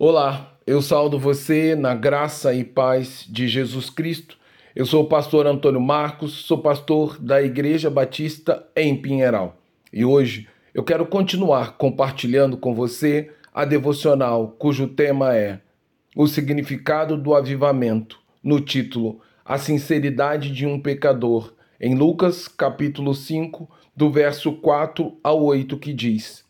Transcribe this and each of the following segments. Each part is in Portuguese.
Olá, eu saldo você na graça e paz de Jesus Cristo. Eu sou o pastor Antônio Marcos, sou pastor da Igreja Batista em Pinheiral. E hoje eu quero continuar compartilhando com você a devocional cujo tema é O significado do avivamento, no título A sinceridade de um pecador, em Lucas capítulo 5, do verso 4 ao 8, que diz: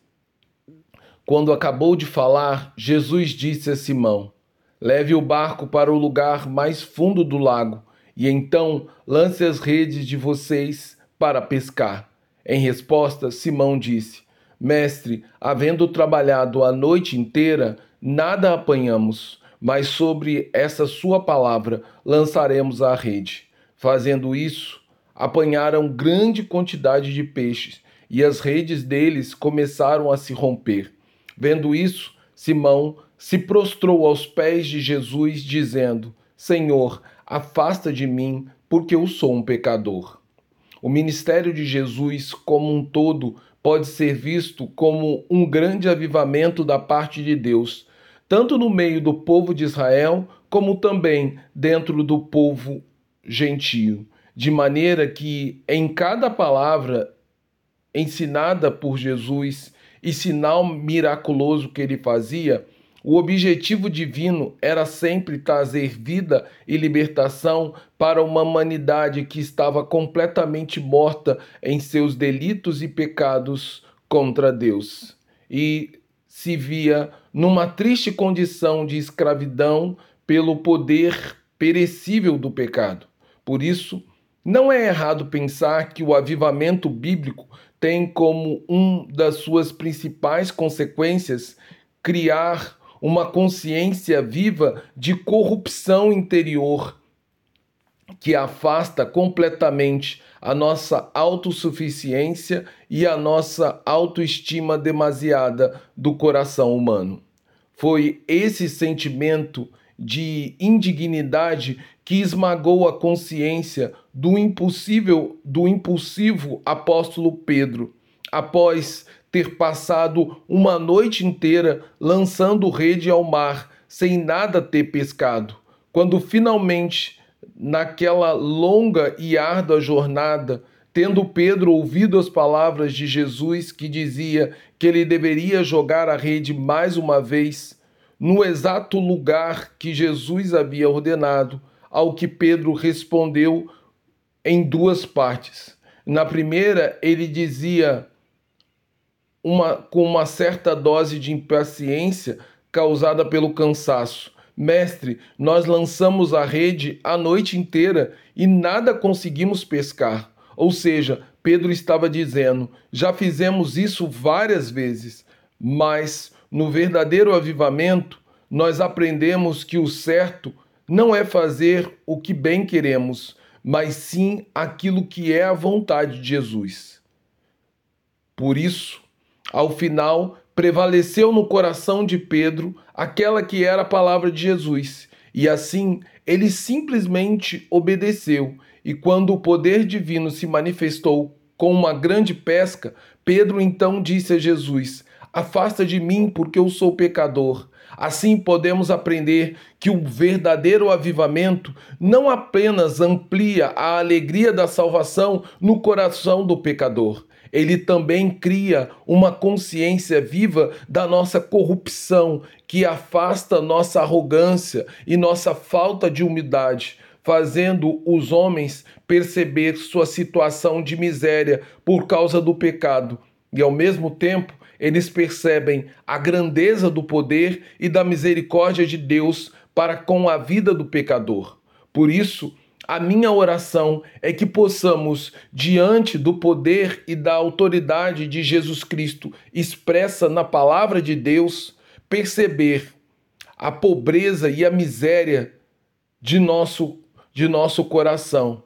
quando acabou de falar, Jesus disse a Simão: Leve o barco para o lugar mais fundo do lago e então lance as redes de vocês para pescar. Em resposta, Simão disse: Mestre, havendo trabalhado a noite inteira, nada apanhamos, mas sobre essa sua palavra lançaremos a rede. Fazendo isso, apanharam grande quantidade de peixes e as redes deles começaram a se romper. Vendo isso, Simão se prostrou aos pés de Jesus, dizendo: Senhor, afasta de mim, porque eu sou um pecador. O ministério de Jesus, como um todo, pode ser visto como um grande avivamento da parte de Deus, tanto no meio do povo de Israel, como também dentro do povo gentio, de maneira que em cada palavra ensinada por Jesus e sinal miraculoso que ele fazia, o objetivo divino era sempre trazer vida e libertação para uma humanidade que estava completamente morta em seus delitos e pecados contra Deus e se via numa triste condição de escravidão pelo poder perecível do pecado. Por isso, não é errado pensar que o avivamento bíblico tem como um das suas principais consequências criar uma consciência viva de corrupção interior que afasta completamente a nossa autossuficiência e a nossa autoestima demasiada do coração humano. Foi esse sentimento de indignidade que esmagou a consciência do impossível, do impulsivo apóstolo Pedro, após ter passado uma noite inteira lançando rede ao mar, sem nada ter pescado. Quando finalmente, naquela longa e árdua jornada, tendo Pedro ouvido as palavras de Jesus que dizia que ele deveria jogar a rede mais uma vez, no exato lugar que Jesus havia ordenado, ao que Pedro respondeu em duas partes. Na primeira, ele dizia uma, com uma certa dose de impaciência causada pelo cansaço: Mestre, nós lançamos a rede a noite inteira e nada conseguimos pescar. Ou seja, Pedro estava dizendo: já fizemos isso várias vezes, mas no verdadeiro avivamento, nós aprendemos que o certo não é fazer o que bem queremos, mas sim aquilo que é a vontade de Jesus. Por isso, ao final, prevaleceu no coração de Pedro aquela que era a palavra de Jesus, e assim ele simplesmente obedeceu. E quando o poder divino se manifestou com uma grande pesca, Pedro então disse a Jesus: Afasta de mim, porque eu sou pecador. Assim podemos aprender que o verdadeiro avivamento não apenas amplia a alegria da salvação no coração do pecador, ele também cria uma consciência viva da nossa corrupção, que afasta nossa arrogância e nossa falta de humildade, fazendo os homens perceber sua situação de miséria por causa do pecado e, ao mesmo tempo, eles percebem a grandeza do poder e da misericórdia de Deus para com a vida do pecador. Por isso, a minha oração é que possamos, diante do poder e da autoridade de Jesus Cristo expressa na palavra de Deus, perceber a pobreza e a miséria de nosso, de nosso coração.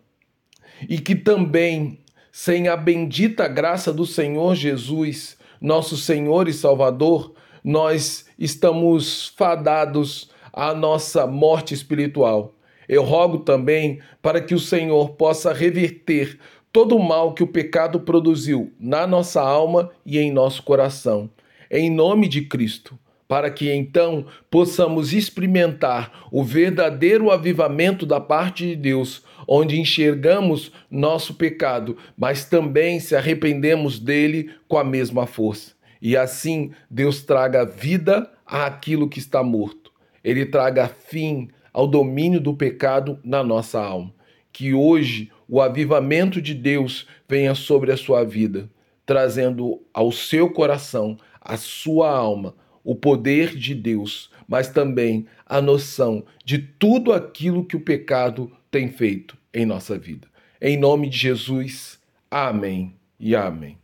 E que também, sem a bendita graça do Senhor Jesus, nosso Senhor e Salvador, nós estamos fadados à nossa morte espiritual. Eu rogo também para que o Senhor possa reverter todo o mal que o pecado produziu na nossa alma e em nosso coração. Em nome de Cristo. Para que então possamos experimentar o verdadeiro avivamento da parte de Deus, onde enxergamos nosso pecado, mas também se arrependemos dele com a mesma força. E assim Deus traga vida àquilo que está morto. Ele traga fim ao domínio do pecado na nossa alma. Que hoje o avivamento de Deus venha sobre a sua vida, trazendo ao seu coração, à sua alma, o poder de Deus, mas também a noção de tudo aquilo que o pecado tem feito em nossa vida. Em nome de Jesus, amém e amém.